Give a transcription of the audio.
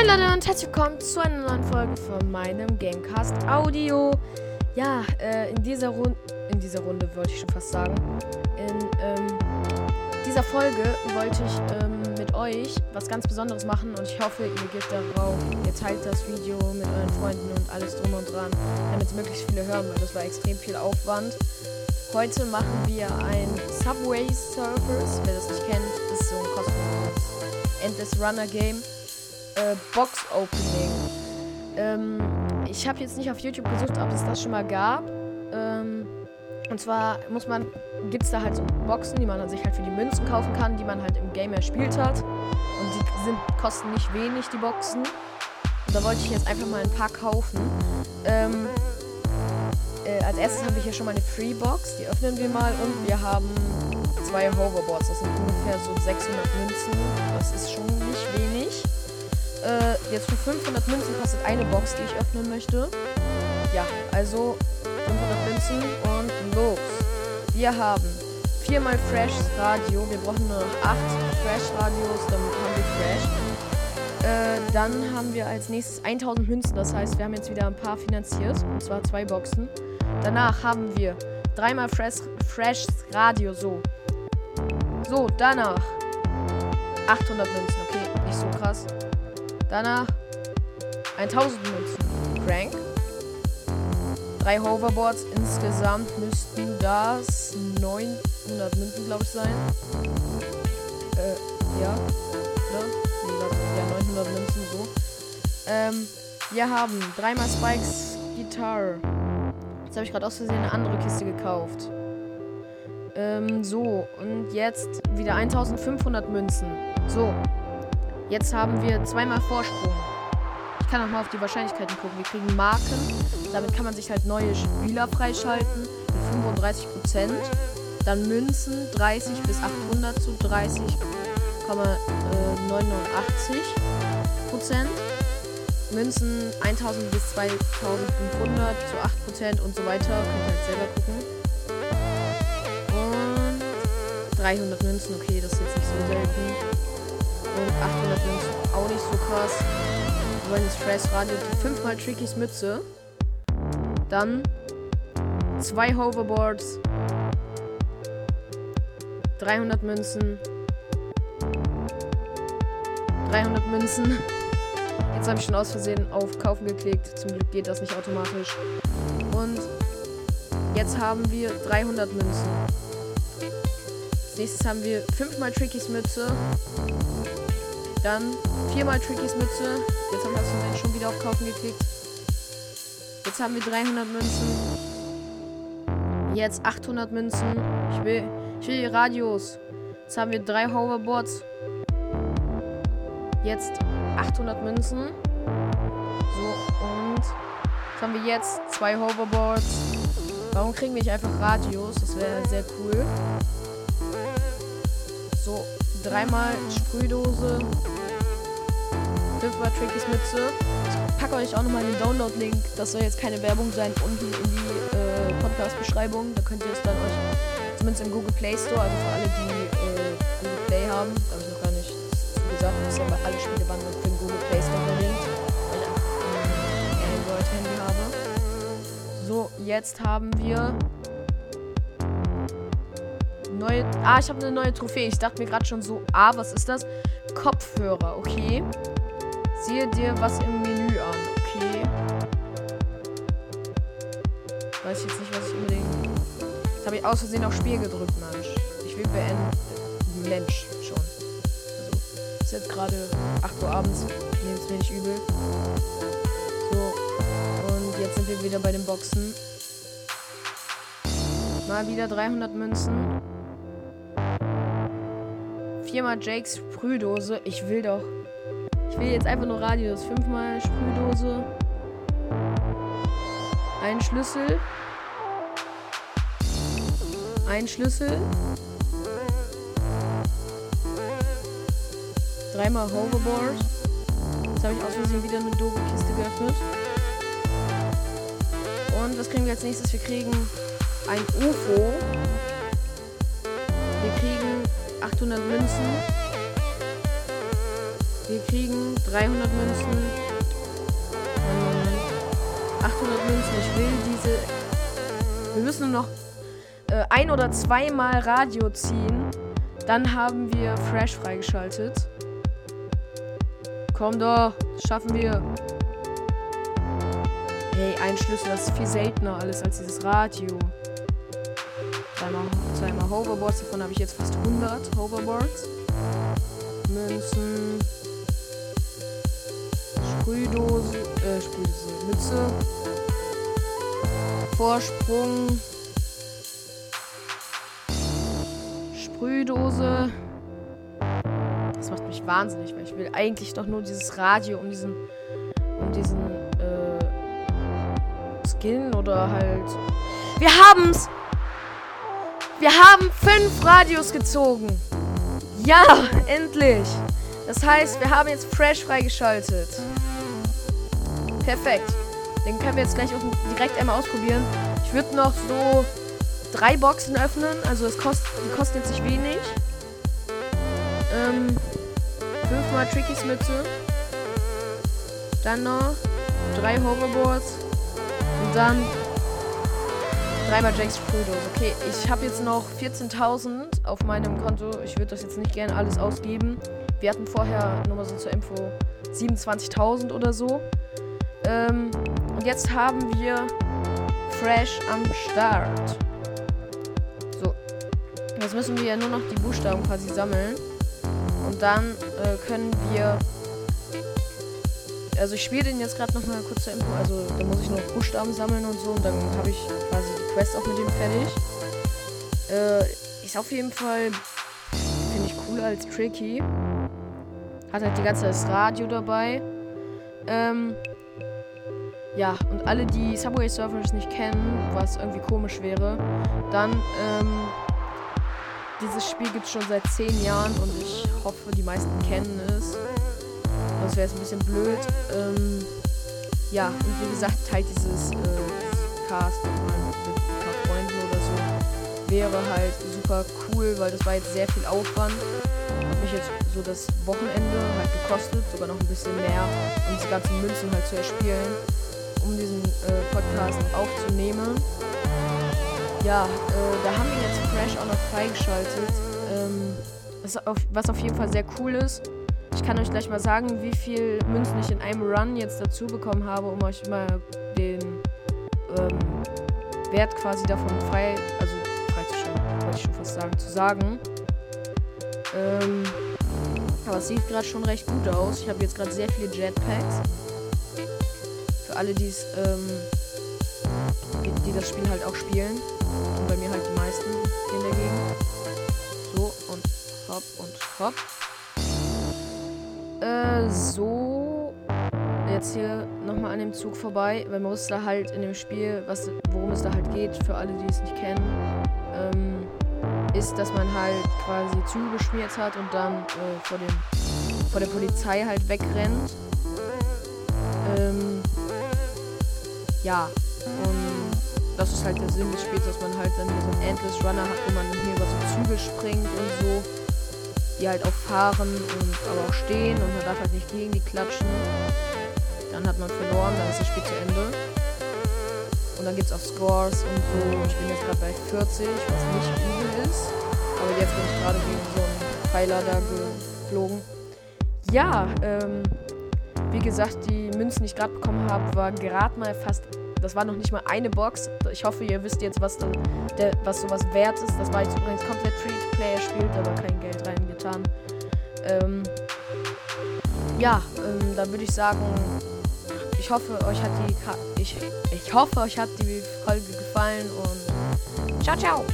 Moin Leute und herzlich willkommen zu einer neuen Folge von meinem Gamecast Audio. Ja, äh, in dieser Runde, in dieser Runde wollte ich schon fast sagen, in ähm, dieser Folge wollte ich ähm, mit euch was ganz Besonderes machen und ich hoffe, ihr gebt darauf, ihr teilt das Video mit euren Freunden und alles drum und dran, damit möglichst viele hören, weil das war extrem viel Aufwand. Heute machen wir ein Subway Surfers. Wer das nicht kennt, ist so ein kostenloses Endless Runner Game äh, Box Opening. Ähm, ich habe jetzt nicht auf YouTube gesucht, ob es das schon mal gab. Ähm, und zwar muss man, gibt es da halt so Boxen, die man dann sich halt für die Münzen kaufen kann, die man halt im Game erspielt hat. Und die sind, kosten nicht wenig, die Boxen. Und da wollte ich jetzt einfach mal ein paar kaufen. Ähm, äh, als erstes habe ich hier schon mal eine Free Box, die öffnen wir mal. Und wir haben zwei Hoverboards, das sind ungefähr so 600 Münzen. Das ist schon nicht wenig. Äh, jetzt für 500 Münzen kostet eine Box, die ich öffnen möchte. Ja, also 500 Münzen und los. Wir haben viermal Fresh Radio. Wir brauchen nur noch 8 Fresh Radios, damit haben wir Fresh. Äh, dann haben wir als nächstes 1000 Münzen. Das heißt, wir haben jetzt wieder ein paar finanziert. Und zwar zwei Boxen. Danach haben wir dreimal Fresh, Fresh Radio. So. So, danach 800 Münzen. Okay, nicht so krass. Danach 1000 Münzen. Crank. Drei Hoverboards. Insgesamt müssten das 900 Münzen, glaube ich, sein. Äh, ja. Oder? Warte. Ja, 900 Münzen, so. Ähm, wir haben dreimal Spikes Guitar. Jetzt habe ich gerade aus Versehen eine andere Kiste gekauft. Ähm, so. Und jetzt wieder 1500 Münzen. So. Jetzt haben wir zweimal Vorsprung. Ich kann auch mal auf die Wahrscheinlichkeiten gucken. Wir kriegen Marken. Damit kann man sich halt neue Spieler freischalten. Mit 35%. Dann Münzen 30 bis 800 zu 30,89% Münzen 1000 bis 2500 zu 8% und so weiter. Könnt ihr halt selber gucken. Und 300 Münzen, okay, das ist jetzt nicht so selten. Und 800 Münzen auch nicht so krass. Das Fresh Radio. 5 mal Trickys Mütze. Dann zwei Hoverboards. 300 Münzen. 300 Münzen. Jetzt habe ich schon aus Versehen auf Kaufen geklickt. Zum Glück geht das nicht automatisch. Und jetzt haben wir 300 Münzen. Als nächstes haben wir 5 mal Trickys Mütze. Dann viermal Trickies Mütze. Jetzt haben wir das schon wieder auf Kaufen geklickt. Jetzt haben wir 300 Münzen. Jetzt 800 Münzen. Ich will, ich will die Radios. Jetzt haben wir drei Hoverboards. Jetzt 800 Münzen. So, und jetzt haben wir jetzt zwei Hoverboards. Warum kriegen wir nicht einfach Radios? Das wäre sehr cool. So, dreimal Sprühdose, fünfmal Trickies Mütze. Ich packe euch auch nochmal den Download-Link, das soll jetzt keine Werbung sein, unten in die äh, Podcast-Beschreibung. Da könnt ihr es dann euch, zumindest im Google Play Store, also für alle, die äh, Google Play haben, da habe ich noch gar nicht gesagt, dass ja alle Spiele waren für den Google Play Store verlinkt, weil ich ein Android-Handy habe. So, jetzt haben wir Neue. Ah, ich habe eine neue Trophäe. Ich dachte mir gerade schon so, ah, was ist das? Kopfhörer, okay. Siehe dir was im Menü an, okay. Weiß ich jetzt nicht, was ich unbedingt. Jetzt habe ich aus Versehen auf Spiel gedrückt, Mensch. Ich will beenden. Mensch, schon. Also, ist jetzt gerade 8 Uhr abends. Nehmt es mir nicht übel. So. Und jetzt sind wir wieder bei den Boxen. Mal wieder 300 Münzen. Viermal Jakes Sprühdose. Ich will doch. Ich will jetzt einfach nur Radius. Fünfmal Sprühdose. Ein Schlüssel. Ein Schlüssel. Dreimal Hoverboard. Jetzt habe ich aus Versehen wieder eine doofe Kiste geöffnet. Und was kriegen wir als nächstes? Wir kriegen ein UFO. Wir kriegen 800 Münzen. Wir kriegen 300 Münzen. 800 Münzen. Ich will diese. Wir müssen nur noch äh, ein oder zweimal Radio ziehen. Dann haben wir Fresh freigeschaltet. Komm doch, schaffen wir. Hey, ein Schlüssel, das ist viel seltener alles als dieses Radio. Zweimal, zweimal Hoverboards, davon habe ich jetzt fast 100 Hoverboards. Münzen. Sprühdose, äh, Sprühdose, Mütze. Vorsprung. Sprühdose. Das macht mich wahnsinnig, weil ich will eigentlich doch nur dieses Radio um diesen, um diesen, äh, Skin oder halt. Wir haben's! Wir haben fünf Radios gezogen. Ja, endlich. Das heißt, wir haben jetzt Fresh freigeschaltet. Perfekt. Den können wir jetzt gleich direkt einmal ausprobieren. Ich würde noch so drei Boxen öffnen. Also es kostet, die kosten jetzt nicht wenig. Ähm, fünfmal Trickies Mütze. Dann noch drei Hoverboards. Und dann dreimal Jakes Sprühdose. Okay, ich habe jetzt noch 14.000 auf meinem Konto. Ich würde das jetzt nicht gerne alles ausgeben. Wir hatten vorher, nur mal so zur Info, 27.000 oder so. Ähm, und jetzt haben wir Fresh am Start. Jetzt müssen wir ja nur noch die Buchstaben quasi sammeln. Und dann äh, können wir. Also ich spiele den jetzt gerade nochmal kurz zur Info. Also da muss ich noch Buchstaben sammeln und so. Und dann habe ich quasi die Quest auch mit dem fertig. Äh, ist auf jeden Fall, finde ich, cooler als Tricky. Hat halt die ganze Zeit das Radio dabei. Ähm, ja, und alle, die Subway Surfers nicht kennen, was irgendwie komisch wäre, dann ähm, dieses Spiel gibt es schon seit 10 Jahren und ich hoffe, die meisten kennen es. Das wäre jetzt ein bisschen blöd. Ähm, ja, und wie gesagt, halt dieses, äh, Cast mit ein paar Freunden oder so wäre halt super cool, weil das war jetzt sehr viel Aufwand. Hat mich jetzt so das Wochenende halt gekostet, sogar noch ein bisschen mehr, um diese ganzen Münzen halt zu erspielen, um diesen äh, Podcast aufzunehmen ja, äh, da haben wir jetzt Crash auch noch freigeschaltet. Ähm, was auf jeden Fall sehr cool ist. Ich kann euch gleich mal sagen, wie viel Münzen ich in einem Run jetzt dazu bekommen habe, um euch mal den ähm, Wert quasi davon frei, also freizustellen, wollte ich schon fast sagen, zu sagen. Ähm, aber es sieht gerade schon recht gut aus. Ich habe jetzt gerade sehr viele Jetpacks. Für alle, die's, ähm, die, die das Spiel halt auch spielen bei mir halt die meisten in der Gegend. So und hopp und hopp. So. Jetzt hier nochmal an dem Zug vorbei, weil man muss da halt in dem Spiel, was, worum es da halt geht, für alle, die es nicht kennen, ähm, ist, dass man halt quasi Züge beschmiert hat und dann äh, vor, dem, vor der Polizei halt wegrennt. Ähm, ja, und das ist halt der Sinn des Spiels, dass man halt dann so einen Endless Runner hat, wo man hier über so Züge springt und so. Die halt auch fahren und aber auch stehen und man darf halt nicht gegen die klatschen. Dann hat man verloren, dann ist das Spiel zu Ende. Und dann gibt es auch Scores und so. Ich bin jetzt gerade bei 40, was nicht übel ist. Aber jetzt bin ich gerade gegen so einen Pfeiler da geflogen. Ja, ähm, wie gesagt, die Münzen, die ich gerade bekommen habe, war gerade mal fast das war noch nicht mal eine Box. Ich hoffe, ihr wisst jetzt, was, dann, der, was sowas wert ist. Das war jetzt übrigens komplett Free-to-Play spielt, aber kein Geld reingetan. Ähm, ja, ähm, dann würde ich sagen, ich hoffe, euch hat die ich, ich hoffe, euch hat die Folge gefallen und ciao, ciao!